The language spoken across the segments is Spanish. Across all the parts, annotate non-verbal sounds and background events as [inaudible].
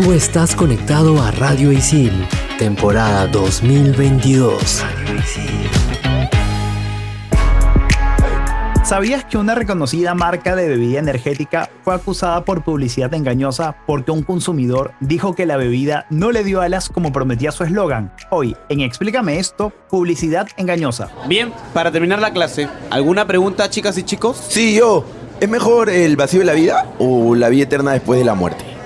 Tú estás conectado a Radio Isil, temporada 2022. ¿Sabías que una reconocida marca de bebida energética fue acusada por publicidad engañosa porque un consumidor dijo que la bebida no le dio alas como prometía su eslogan? Hoy, en Explícame esto, publicidad engañosa. Bien, para terminar la clase, ¿alguna pregunta, chicas y chicos? Sí, yo. ¿Es mejor el vacío de la vida o la vida eterna después de la muerte?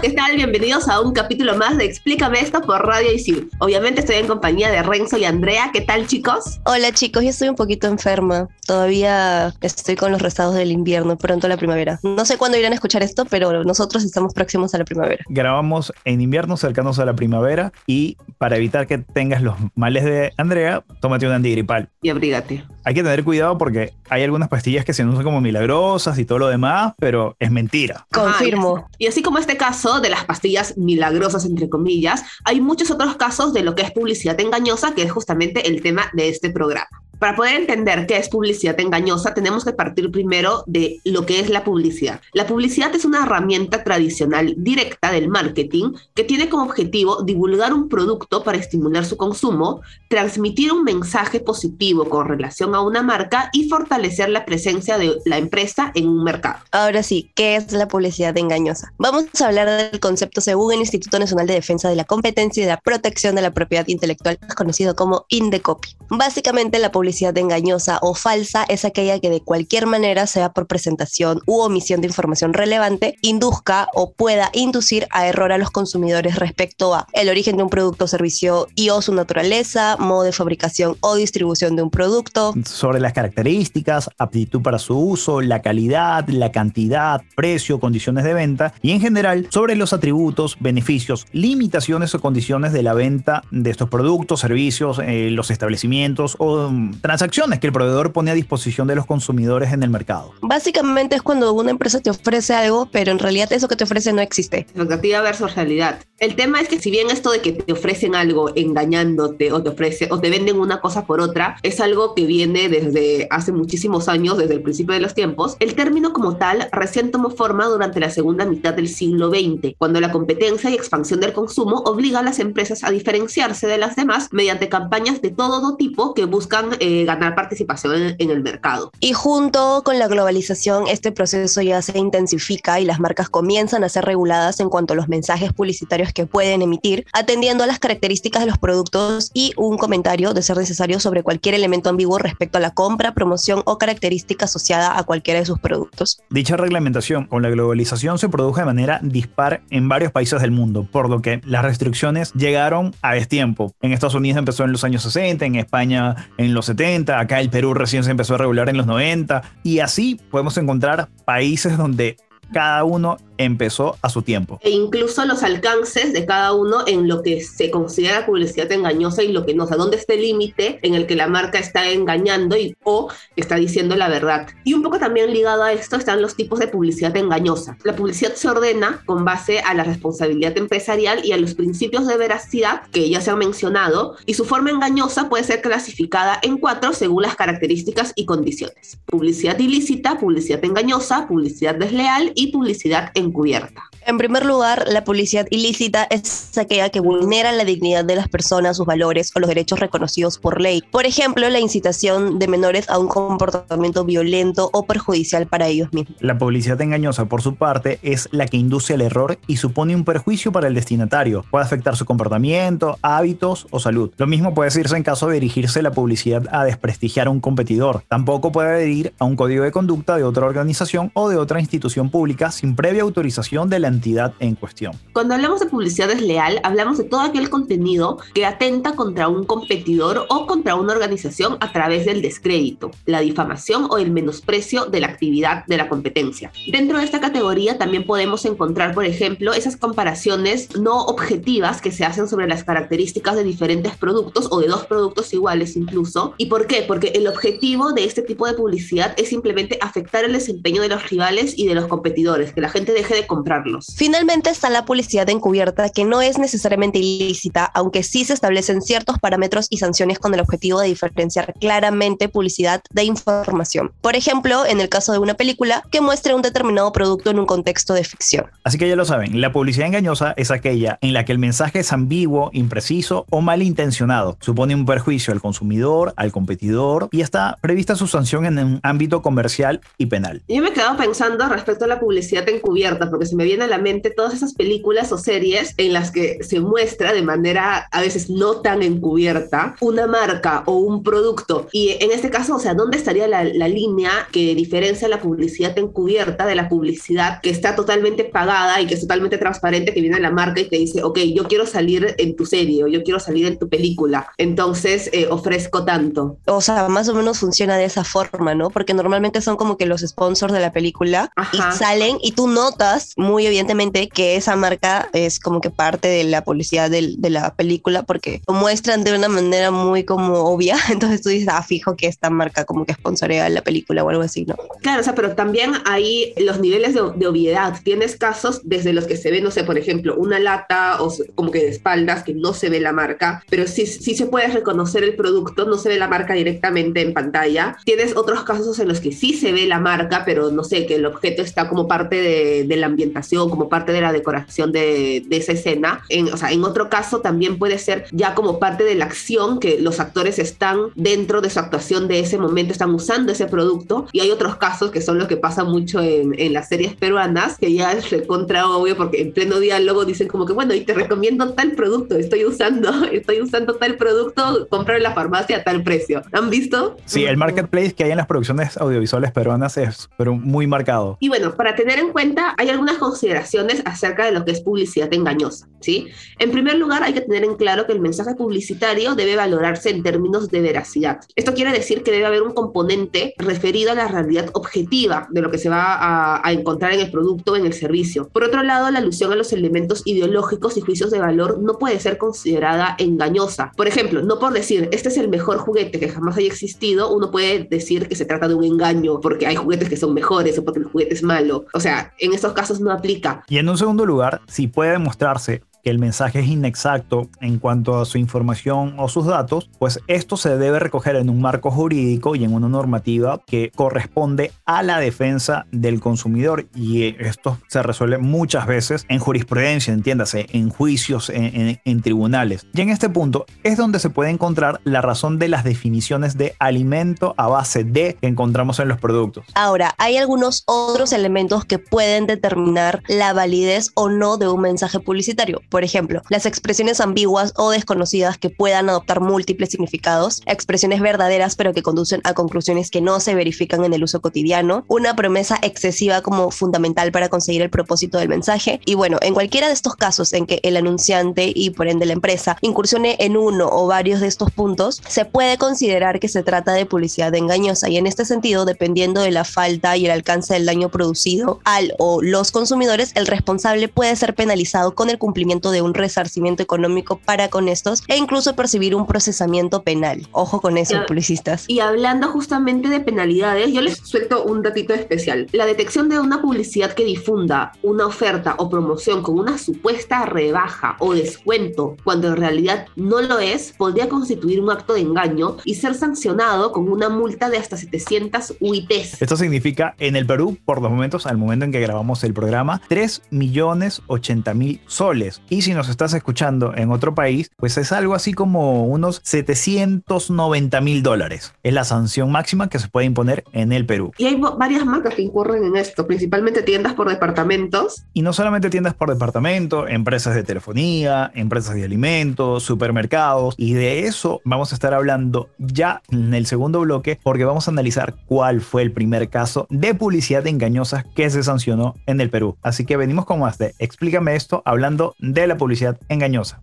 ¿Qué tal? Bienvenidos a un capítulo más de Explícame esto por Radio Isil. Obviamente estoy en compañía de Renzo y Andrea. ¿Qué tal chicos? Hola chicos, yo estoy un poquito enferma. Todavía estoy con los rezados del invierno, pronto la primavera. No sé cuándo irán a escuchar esto, pero nosotros estamos próximos a la primavera. Grabamos en invierno cercanos a la primavera y para evitar que tengas los males de Andrea, tómate un antigripal. Y abrígate. Hay que tener cuidado porque hay algunas pastillas que se usan como milagrosas y todo lo demás, pero es mentira. Confirmo. Y así como este caso de las pastillas milagrosas, entre comillas, hay muchos otros casos de lo que es publicidad engañosa, que es justamente el tema de este programa. Para poder entender qué es publicidad engañosa, tenemos que partir primero de lo que es la publicidad. La publicidad es una herramienta tradicional directa del marketing que tiene como objetivo divulgar un producto para estimular su consumo, transmitir un mensaje positivo con relación a una marca y fortalecer la presencia de la empresa en un mercado. Ahora sí, ¿qué es la publicidad engañosa? Vamos a hablar del concepto según el Instituto Nacional de Defensa de la Competencia y de la Protección de la Propiedad Intelectual, conocido como INDECOPI. Básicamente, la publicidad engañosa o falsa es aquella que de cualquier manera, sea por presentación u omisión de información relevante, induzca o pueda inducir a error a los consumidores respecto a el origen de un producto o servicio y o su naturaleza, modo de fabricación o distribución de un producto. Sobre las características, aptitud para su uso, la calidad, la cantidad, precio, condiciones de venta y en general sobre los atributos, beneficios, limitaciones o condiciones de la venta de estos productos, servicios, eh, los establecimientos o um, transacciones que el proveedor pone a disposición de los consumidores en el mercado. Básicamente es cuando una empresa te ofrece algo, pero en realidad eso que te ofrece no existe. Expectativa versus realidad. El tema es que si bien esto de que te ofrecen algo engañándote o te ofrece o te venden una cosa por otra es algo que viene desde hace muchísimos años, desde el principio de los tiempos, el término como tal recién tomó forma durante la segunda mitad del siglo XX, cuando la competencia y expansión del consumo obliga a las empresas a diferenciarse de las demás mediante campañas de todo tipo que buscan eh, ganar participación en, en el mercado. Y junto con la globalización, este proceso ya se intensifica y las marcas comienzan a ser reguladas en cuanto a los mensajes publicitarios que pueden emitir, atendiendo a las características de los productos y un comentario de ser necesario sobre cualquier elemento ambiguo respecto a la compra, promoción o característica asociada a cualquiera de sus productos. Dicha reglamentación con la globalización se produjo de manera dispar en varios países del mundo, por lo que las restricciones llegaron a destiempo. En Estados Unidos empezó en los años 60, en España en los 70, acá el Perú recién se empezó a regular en los 90 y así podemos encontrar países donde cada uno empezó a su tiempo. E incluso los alcances de cada uno en lo que se considera publicidad engañosa y lo que no, o sea, dónde está el límite en el que la marca está engañando y o está diciendo la verdad. Y un poco también ligado a esto están los tipos de publicidad engañosa. La publicidad se ordena con base a la responsabilidad empresarial y a los principios de veracidad que ya se han mencionado y su forma engañosa puede ser clasificada en cuatro según las características y condiciones. Publicidad ilícita, publicidad engañosa, publicidad desleal y publicidad encubierta. En primer lugar, la publicidad ilícita es aquella que vulnera la dignidad de las personas, sus valores o los derechos reconocidos por ley. Por ejemplo, la incitación de menores a un comportamiento violento o perjudicial para ellos mismos. La publicidad engañosa, por su parte, es la que induce al error y supone un perjuicio para el destinatario. Puede afectar su comportamiento, hábitos o salud. Lo mismo puede decirse en caso de dirigirse la publicidad a desprestigiar a un competidor. Tampoco puede adherir a un código de conducta de otra organización o de otra institución pública sin previa autorización autorización de la entidad en cuestión. Cuando hablamos de publicidad desleal, hablamos de todo aquel contenido que atenta contra un competidor o contra una organización a través del descrédito, la difamación o el menosprecio de la actividad de la competencia. Dentro de esta categoría también podemos encontrar, por ejemplo, esas comparaciones no objetivas que se hacen sobre las características de diferentes productos o de dos productos iguales incluso. ¿Y por qué? Porque el objetivo de este tipo de publicidad es simplemente afectar el desempeño de los rivales y de los competidores, que la gente deje de comprarlos. Finalmente está la publicidad encubierta, que no es necesariamente ilícita, aunque sí se establecen ciertos parámetros y sanciones con el objetivo de diferenciar claramente publicidad de información. Por ejemplo, en el caso de una película que muestre un determinado producto en un contexto de ficción. Así que ya lo saben, la publicidad engañosa es aquella en la que el mensaje es ambiguo, impreciso o malintencionado, supone un perjuicio al consumidor, al competidor y está prevista su sanción en un ámbito comercial y penal. Yo me he quedado pensando respecto a la publicidad encubierta, porque se me viene a la mente todas esas películas o series en las que se muestra de manera a veces no tan encubierta una marca o un producto. Y en este caso, o sea, ¿dónde estaría la, la línea que diferencia la publicidad encubierta de la publicidad que está totalmente pagada y que es totalmente transparente, que viene a la marca y te dice, ok, yo quiero salir en tu serie o yo quiero salir en tu película, entonces eh, ofrezco tanto. O sea, más o menos funciona de esa forma, ¿no? Porque normalmente son como que los sponsors de la película Ajá. y salen y tú notas muy evidentemente que esa marca es como que parte de la publicidad del- de, la película porque lo muestran de una manera muy como obvia. [laughs] Entonces tú dices, ah, fijo que esta marca como que sponsorea la película o algo así, ¿no? Claro, o sea, pero también hay los niveles de, de obviedad. Tienes casos desde los que se ve, no sé, por ejemplo, una lata o como que de espaldas que no se ve la marca, pero sí, sí se puede reconocer el producto, no se ve la marca directamente en pantalla. Tienes otros casos en los que sí se ve la marca, pero no sé, que el objeto está como parte de, de la ambientación, como parte de la decoración de, de esa escena. En, o sea, en otro caso también puede ser ya como parte de la acción, que los actores están dentro de su actuación de ese momento, están usando ese producto. Y hay otros casos que son los que pasa mucho en, en las series peruanas, que ya es recontra obvio porque en pleno diálogo dicen como que, bueno, y te recomiendo tal producto, estoy usando, [laughs] estoy usando tal producto, comprar en la farmacia a tal precio. ¿Han visto? Sí, el marketplace que hay en las producciones audiovisuales peruanas es pero muy marcado. Y bueno, para tener en cuenta, hay algunas consideraciones acerca de lo que es publicidad engañosa, ¿sí? En primer lugar, hay que tener en claro que el mensaje publicitario debe valorarse en términos de veracidad. Esto quiere decir que debe haber un componente referido a la realidad objetiva de lo que se va a, a encontrar en el producto o en el servicio. Por otro lado, la alusión a los elementos ideológicos y juicios de valor no puede ser considerada engañosa. Por ejemplo, no por decir, este es el mejor juguete que jamás haya existido, uno puede decir que se trata de un engaño porque hay juguetes que son mejores o porque el juguete es malo. O sea, en estos casos no aplica. Y en un segundo lugar, si puede demostrarse que el mensaje es inexacto en cuanto a su información o sus datos, pues esto se debe recoger en un marco jurídico y en una normativa que corresponde a la defensa del consumidor y esto se resuelve muchas veces en jurisprudencia, entiéndase, en juicios, en, en- tribunales. Y en este punto es donde se puede encontrar la razón de las definiciones de alimento a base de que encontramos en los productos. Ahora, hay algunos otros elementos que pueden determinar la validez o no de un mensaje publicitario. Por ejemplo, las expresiones ambiguas o desconocidas que puedan adoptar múltiples significados, expresiones verdaderas pero que conducen a conclusiones que no se verifican en el uso cotidiano, una promesa excesiva como fundamental para conseguir el propósito del mensaje. Y bueno, en cualquiera de estos casos en que el anunciante y por ende la empresa incursione en uno o varios de estos puntos, se puede considerar que se trata de publicidad engañosa y en este sentido, dependiendo de la falta y el alcance del daño producido al o los consumidores, el responsable puede ser penalizado con el cumplimiento de un resarcimiento económico para con estos e incluso percibir un procesamiento penal. Ojo con eso, publicistas. Y hablando justamente de penalidades, yo les suelto un datito especial. La detección de una publicidad que difunda una oferta o promoción con una supuesta rebaja o descuento, cuando en realidad no lo es, podría constituir un acto de engaño y ser sancionado con una multa de hasta 700 UITs. Esto significa en el Perú, por los momentos, al momento en que grabamos el programa, 3 millones 80 mil soles, Y si nos estás escuchando en otro país, pues es algo así como unos 790 mil dólares. Es la sanción máxima que se puede imponer en el Perú. Y hay va- varias marcas que incurren en esto, principalmente tiendas por departamentos. Y no solamente tiendas por departamento, empresas de telefonía, empresas de alimentos, supermercados. Y de eso vamos a estar hablando ya en el segundo bloque porque vamos a analizar cuál fue el primer caso de publicidad engañosa que se sancionó en el Perú. Así que venimos con más de Explícame esto hablando de la publicidad engañosa.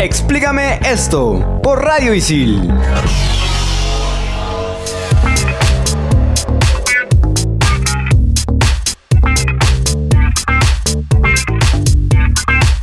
Explícame esto por Radio Isil.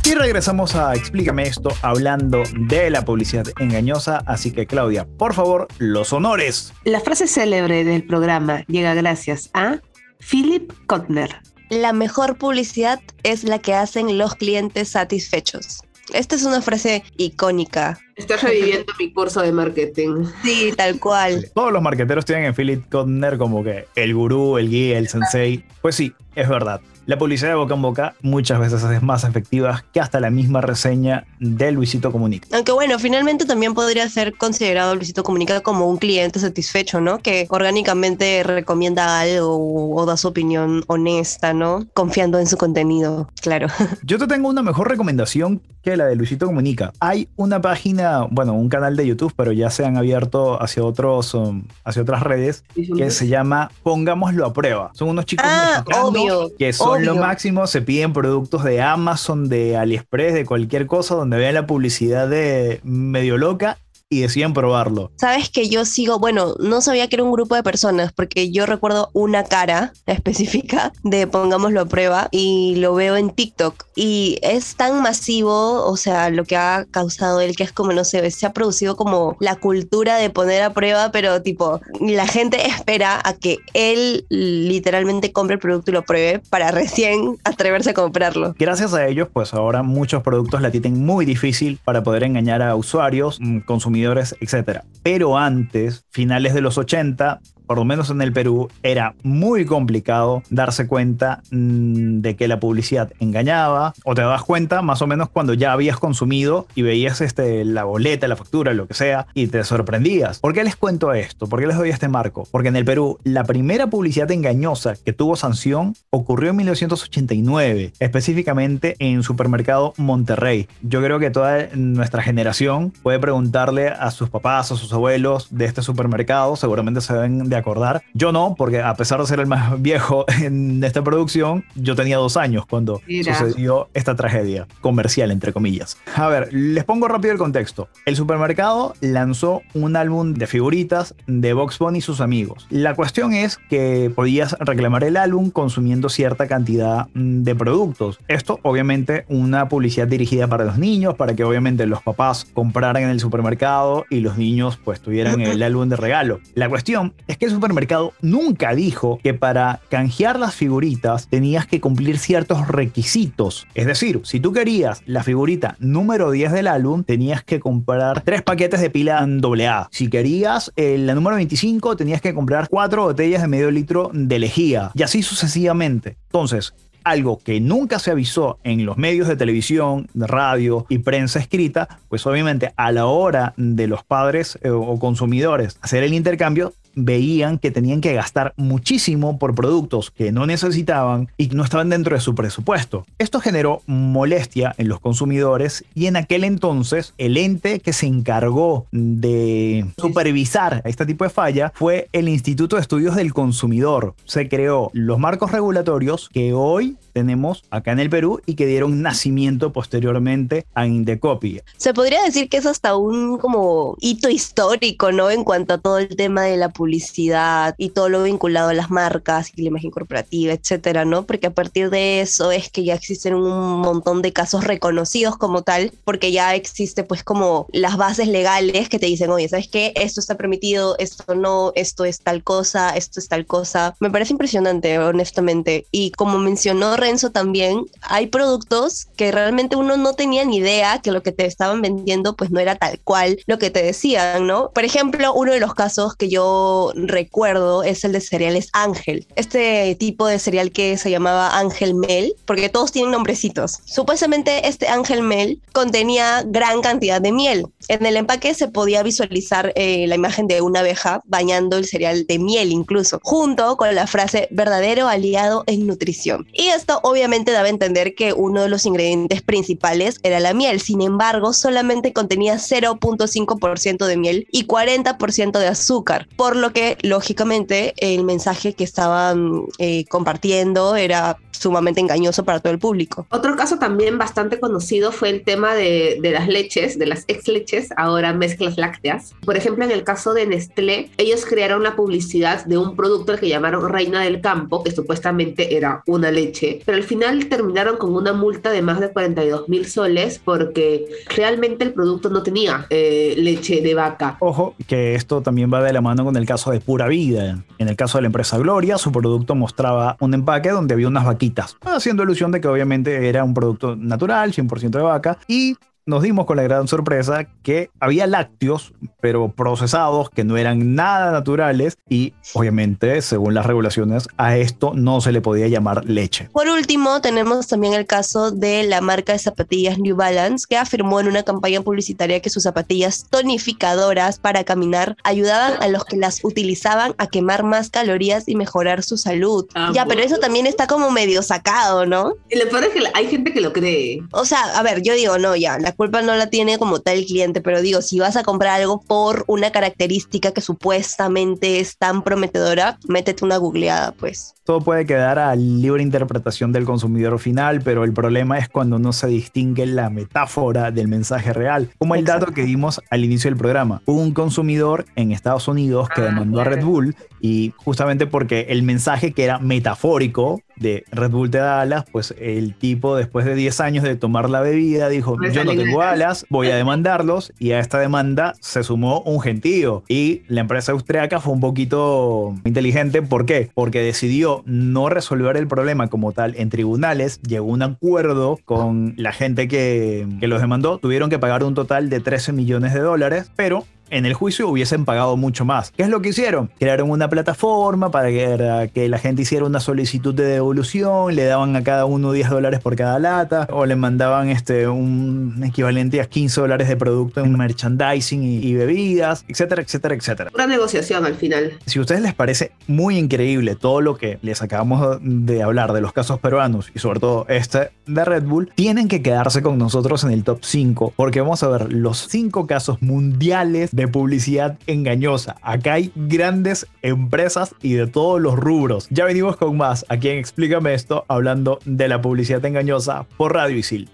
Y regresamos a Explícame esto hablando de la publicidad engañosa. Así que Claudia, por favor, los honores. La frase célebre del programa llega gracias a Philip Kotner. La mejor publicidad es la que hacen los clientes satisfechos. Esta es una frase icónica. Estás reviviendo mi curso de marketing. Sí, tal cual. Todos los marqueteros tienen en Philip Kotner como que el gurú, el guía, el sensei. Pues sí, es verdad. La publicidad de boca en boca muchas veces es más efectiva que hasta la misma reseña de Luisito Comunica. Aunque bueno, finalmente también podría ser considerado Luisito Comunica como un cliente satisfecho, ¿no? Que orgánicamente recomienda algo o da su opinión honesta, ¿no? Confiando en su contenido, claro. [laughs] Yo te tengo una mejor recomendación que la de Luisito Comunica. Hay una página, bueno, un canal de YouTube, pero ya se han abierto hacia otros, um, hacia otras redes que se llama Pongámoslo a prueba. Son unos chicos Ah, mexicanos obvio, que son lo máximo, se piden productos de Amazon, de AliExpress, de cualquier cosa donde vean la publicidad de medio loca y deciden probarlo. Sabes que yo sigo, bueno, no sabía que era un grupo de personas, porque yo recuerdo una cara [laughs] específica de pongámoslo a prueba y lo veo en TikTok. Y es tan masivo, o sea, lo que ha causado él, que es como, no sé, se ha producido como la cultura de poner a prueba, pero tipo, la gente espera a que él literalmente compre el producto y lo pruebe para recién atreverse a comprarlo. Gracias a ellos, pues ahora muchos productos la tienen muy difícil para poder engañar a usuarios, mm, consumidores, etc. Pero antes, finales de los 80, por lo menos en el Perú, era muy complicado darse cuenta mm, de que la publicidad engañaba o te das cuenta más o menos cuando ya habías consumido y veías este, la boleta, la factura, lo que sea, y te sorprendías. ¿Por qué les cuento esto? ¿Por qué les doy este marco? Porque en el Perú, la primera publicidad engañosa que tuvo sanción ocurrió en 1989, específicamente en Supermercado Monterrey. Yo creo que toda nuestra generación puede preguntarle a sus papás, a sus abuelos de este supermercado, seguramente se deben de acordar. Yo no, porque a pesar de ser el más [laughs] viejo en esta producción, yo tenía dos años cuando Mira. sucedió esta tragedia comercial, entre comillas. A ver, les pongo rápido el contexto. El supermercado lanzó un álbum de figuritas de Box Bunny y sus amigos. La cuestión es que podías reclamar el álbum consumiendo cierta cantidad mm, de productos. Esto, obviamente, una publicidad dirigida para los niños, para que obviamente los papás compraran en el supermercado y los niños pues tuvieran [laughs] el álbum de regalo. La cuestión es que supermercado nunca dijo que para canjear las figuritas tenías que cumplir ciertos requisitos. Es decir, si tú querías la figurita número 10 del álbum, tenías que comprar tres paquetes de pila AA. Si querías eh, la número 25, tenías que comprar cuatro botellas de medio litro de lejía. Y así sucesivamente. Entonces, algo que nunca se avisó en los medios de televisión, radio y prensa escrita, pues obviamente a la hora de los padres eh, o consumidores hacer el intercambio, veían que tenían que gastar muchísimo por productos que no necesitaban y no estaban dentro de su presupuesto. Esto generó molestia en los consumidores y en aquel entonces el ente que se encargó de supervisar este tipo de falla fue el Instituto de Estudios del Consumidor. Se creó los marcos regulatorios que hoy tenemos acá en el Perú y que dieron nacimiento posteriormente a Indecopy. Se podría decir que es hasta un como hito histórico, ¿no? En cuanto a todo el tema de la publicidad y todo lo vinculado a las marcas y la imagen corporativa, etcétera, ¿no? Porque a partir de eso es que ya existen un montón de casos reconocidos como tal, porque ya existe pues como las bases legales que te dicen, oye, ¿sabes qué? Esto está permitido, esto no, esto es tal cosa, esto es tal cosa. Me parece impresionante, honestamente. Y como mencionó Renzo también, hay productos que realmente uno no tenía ni idea que lo que te estaban vendiendo pues no era tal cual lo que te decían, ¿no? Por ejemplo, uno de los casos que yo recuerdo es el de cereales Ángel. Este tipo de cereal que se llamaba Ángel Mel, porque todos tienen nombrecitos. Supuestamente este Ángel Mel contenía gran cantidad de miel. En el empaque se podía visualizar eh, la imagen de una abeja bañando el cereal de miel incluso, junto con la frase verdadero aliado en nutrición. Y esto obviamente daba a entender que uno de los ingredientes principales era la miel. Sin embargo, solamente contenía 0.5% de miel y 40% de azúcar, por lo que lógicamente el mensaje que estaban eh, compartiendo era sumamente engañoso para todo el público. Otro caso también bastante conocido fue el tema de, de, las leches, de las ex leches, ahora mezclas lácteas. Por ejemplo, en el caso de Nestlé, ellos crearon la publicidad de un producto que llamaron Reina del Campo, que supuestamente era una leche, pero al final terminaron con una multa de más de 42 mil soles porque realmente el producto no tenía eh, leche de vaca. Ojo, que esto también va de la mano con el caso de Pura Vida. En el caso de la empresa Gloria, su producto mostraba un empaque donde había unas vaquitas haciendo alusión de que obviamente era un producto natural, 100% de vaca, y nos dimos con la gran sorpresa que había lácteos, pero procesados, que no eran nada naturales y obviamente, según las regulaciones, a esto no se le podía llamar leche. Por último, tenemos también el caso de la marca de zapatillas New Balance, que afirmó en una campaña publicitaria que sus zapatillas tonificadoras para caminar ayudaban a los que las utilizaban a quemar más calorías y mejorar su salud. Ah, ya, pero eso también está como medio sacado, ¿no? Y lo peor es que hay gente que lo cree. O sea, a ver, yo digo, no, ya, la culpa no la tiene como tal el cliente, pero digo, si vas a comprar algo por una característica que supuestamente es tan prometedora, métete una googleada, pues. Todo puede quedar a libre interpretación del consumidor final, pero el problema es cuando no se distingue la metáfora del mensaje real, como el dato que dimos al inicio del programa. Hubo un consumidor en Estados Unidos que ah, demandó a Red Bull y justamente porque el mensaje que era metafórico de Red Bull te da alas, pues el tipo después de 10 años de tomar la bebida dijo, yo no tengo alas, voy a demandarlos y a esta demanda se sumó un gentío. Y la empresa austriaca fue un poquito inteligente, ¿por qué? Porque decidió no resolver el problema como tal en tribunales, llegó a un acuerdo con la gente que, que los demandó, tuvieron que pagar un total de 13 millones de dólares, pero en el juicio hubiesen pagado mucho más. ¿Qué es lo que hicieron? Crearon una plataforma para que, la gente hiciera una solicitud de devolución, le daban a cada uno 10 dólares por cada lata, o le mandaban este, un equivalente a 15 dólares de producto en merchandising y, bebidas, etcétera, etcétera, etcétera. Una negociación al final. Si a ustedes les parece muy increíble todo lo que les acabamos de hablar de los casos peruanos y sobre todo este de Red Bull, tienen que quedarse con nosotros en el top 5 porque vamos a ver los 5 casos mundiales de publicidad engañosa. Acá hay grandes empresas y de todos los rubros. Ya venimos con más aquí en Explícame esto, hablando de la publicidad engañosa por Radio Isil.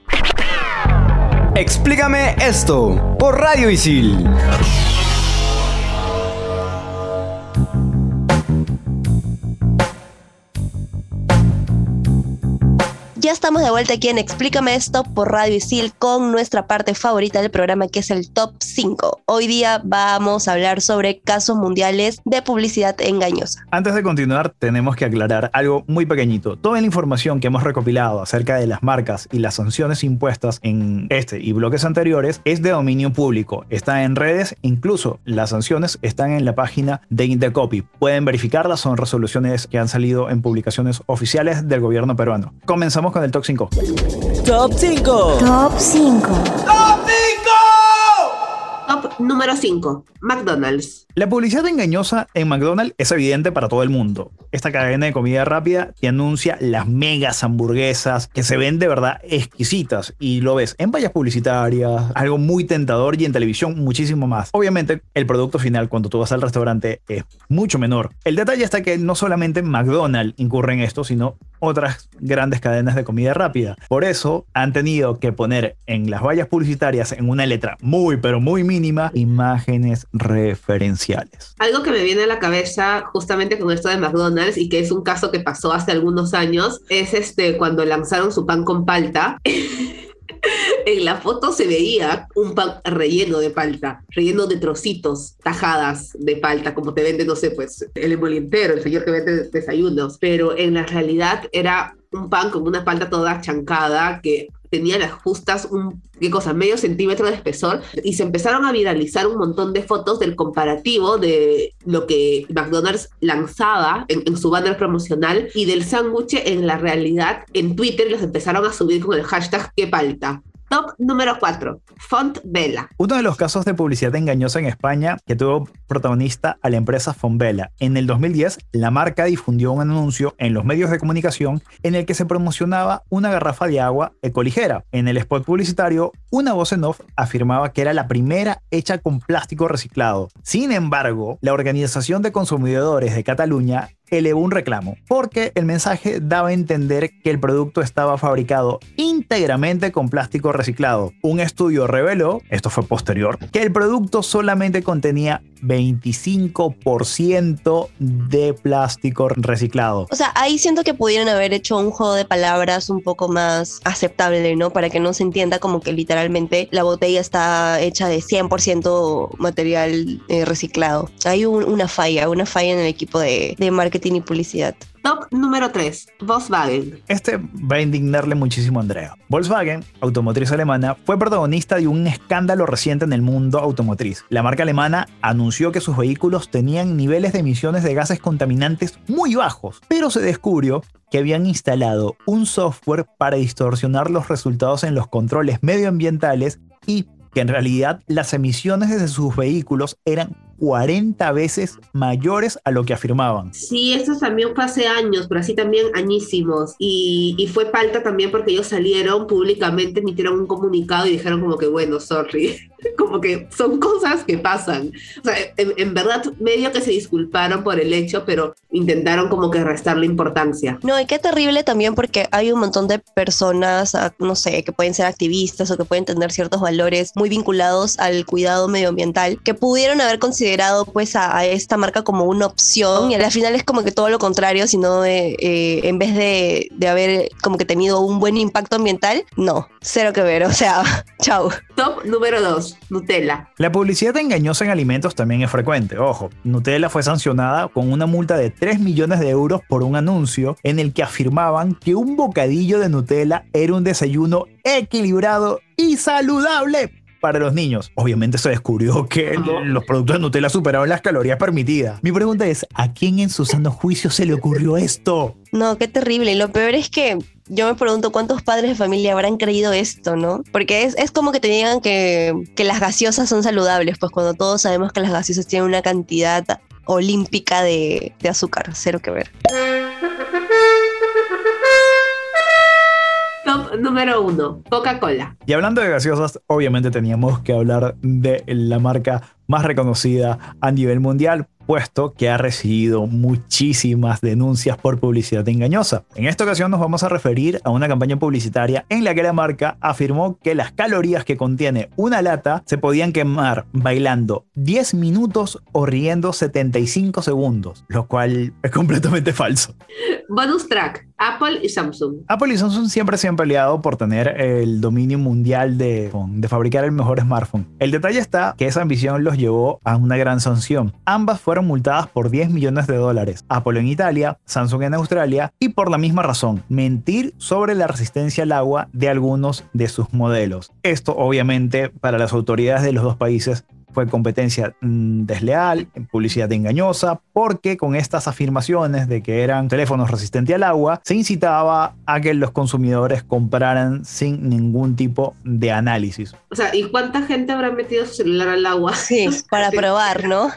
Explícame esto por Radio Isil. Ya estamos de vuelta aquí en Explícame esto por Radio Isil con nuestra parte favorita del programa que es el Top 5. Hoy día vamos a hablar sobre casos mundiales de publicidad engañosa. Antes de continuar, tenemos que aclarar algo muy pequeñito. Toda la información que hemos recopilado acerca de las marcas y las sanciones impuestas en este y bloques anteriores es de dominio público. Está en redes, incluso las sanciones están en la página de Indecopy. Pueden verificarlas, son resoluciones que han salido en publicaciones oficiales del gobierno peruano. Comenzamos con el top 5. Top 5. Top 5 número 5, McDonald's. La publicidad engañosa en McDonald's es evidente para todo el mundo. Esta cadena de comida rápida te anuncia las megas hamburguesas que se ven de verdad exquisitas y lo ves en vallas publicitarias, algo muy tentador y en televisión muchísimo más. Obviamente el producto final cuando tú vas al restaurante es mucho menor. El detalle está que no solamente McDonald's incurre en esto, sino otras grandes cadenas de comida rápida. Por eso han tenido que poner en las vallas publicitarias en una letra muy pero muy mínima imágenes referenciales. Algo que me viene a la cabeza justamente con esto de McDonald's y que es un caso que pasó hace algunos años es este cuando lanzaron su pan con palta. [laughs] en la foto se veía un pan relleno de palta, relleno de trocitos, tajadas de palta, como te vende, no sé, pues el emolientero, el señor que vende desayunos, pero en la realidad era un pan con una palta toda chancada que tenía las justas un, ¿qué cosa? Medio centímetro de espesor y se empezaron a viralizar un montón de fotos del comparativo de lo que McDonald's lanzaba en, su banner promocional y del sándwich en la realidad en Twitter los empezaron a subir con el hashtag qué palta. Top número 4. Font Vela. Uno de los casos de publicidad engañosa en España que tuvo protagonista a la empresa Fonvela. En el 2010, la marca difundió un anuncio en los medios de comunicación en el que se promocionaba una garrafa de agua ecoligera. En el spot publicitario, una voz en off afirmaba que era la primera hecha con plástico reciclado. Sin embargo, la Organización de Consumidores de Cataluña elevó un reclamo porque el mensaje daba a entender que el producto estaba fabricado íntegramente con plástico reciclado. Un estudio reveló, esto fue posterior, que el producto solamente contenía 25% de plástico reciclado. O sea, ahí siento que pudieron haber hecho un juego de palabras un poco más aceptable, ¿no? Para que no se entienda como que literalmente la botella está hecha de 100% material eh, reciclado. Hay un- una falla, una falla en el equipo de marketing y publicidad. Top número 3. Volkswagen. Este va a indignarle muchísimo a Andrea. Volkswagen, automotriz alemana, fue protagonista de un escándalo reciente en el mundo automotriz. La marca alemana anunció que sus vehículos tenían niveles de emisiones de gases contaminantes muy bajos, pero se descubrió que habían instalado un software para distorsionar los resultados en los controles medioambientales y que en realidad las emisiones de sus vehículos eran 40 veces mayores a lo que afirmaban. Sí, eso también fue hace años, pero así también añísimos. Y, y fue palta también porque ellos salieron públicamente, emitieron un comunicado y dijeron como que, bueno, sorry. [laughs] como que son cosas que pasan. O sea, en, en verdad, medio que se disculparon por el hecho, pero intentaron como que restarle importancia. No, y qué terrible también porque hay un montón de personas, ah, no sé, que pueden ser activistas o que pueden tener ciertos valores muy vinculados al cuidado medioambiental, que pudieron haber considerado pues a, a esta marca como una opción y al final es como que todo lo contrario, sino de, eh, en vez de, de haber como que tenido un buen impacto ambiental, no, cero que ver, [laughs] o sea, chao. Top número 2, Nutella. La publicidad engañosa en alimentos también es frecuente. Ojo, Nutella fue sancionada con una multa de 3 millones de euros por un anuncio en el que afirmaban que un bocadillo de Nutella era un desayuno equilibrado y saludable para los niños. Obviamente se descubrió que los productos de Nutella superaban las calorías permitidas. Mi pregunta es, ¿a quién en su sano juicio se le ocurrió esto? No, qué terrible. Y lo peor es que yo me pregunto cuántos padres de familia habrán creído esto, ¿no? Porque es, es como que te digan que, que las gaseosas son saludables, pues cuando todos sabemos que las gaseosas tienen una cantidad olímpica de, de azúcar, cero que ver. Número 1, Coca-Cola. Y hablando de gaseosas, obviamente teníamos que hablar de la marca más reconocida a nivel mundial, puesto que ha recibido muchísimas denuncias por publicidad engañosa. En esta ocasión nos vamos a referir a una campaña publicitaria en la que la marca afirmó que las calorías que contiene una lata se podían quemar bailando 10 minutos o riendo 75 segundos, lo cual es completamente falso. Bonus track, Apple y Samsung. Apple y Samsung siempre se han peleado por tener el dominio mundial de, de fabricar el mejor smartphone. El detalle está que esa ambición los llevó a una gran sanción. Ambas fueron multadas por 10 millones de dólares. Apple en Italia, Samsung en Australia y por la misma razón, mentir sobre la resistencia al agua de algunos de sus modelos. Esto obviamente para las autoridades de los dos países fue competencia mm, desleal, publicidad engañosa, porque con estas afirmaciones de que eran teléfonos resistentes al agua, se incitaba a que los consumidores compraran sin ningún tipo de análisis. O sea, ¿y cuánta gente habrá metido su celular al agua? [laughs] Sí, para probar, ¿no?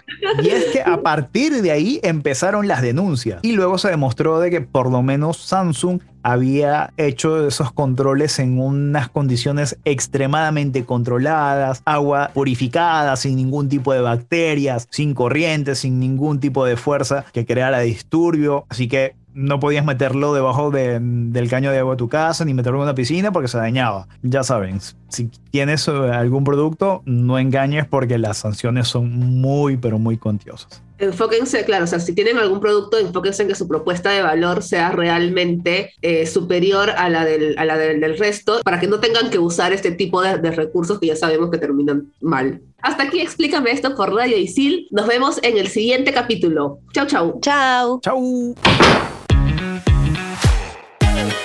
Y es que a partir de ahí empezaron las denuncias y luego se demostró de que por lo menos Samsung había hecho esos controles en unas condiciones extremadamente controladas, agua purificada, sin ningún tipo de bacterias, sin corriente, sin ningún tipo de fuerza que creara disturbio. Así que no podías meterlo debajo de- del caño de agua de tu casa ni meterlo en una piscina porque se dañaba. Ya saben, si tienes eh, algún producto, no engañes porque las sanciones son muy, pero muy cuantiosas. Enfóquense, claro, o sea, si tienen algún producto, enfóquense en que su propuesta de valor sea realmente eh, superior a la, del, a la del, del resto, para que no tengan que usar este tipo de, de recursos que ya sabemos que terminan mal. Hasta aquí explícame esto por Radio Isil. Nos vemos en el siguiente capítulo. Chau, chau. Chao. ¡Chau!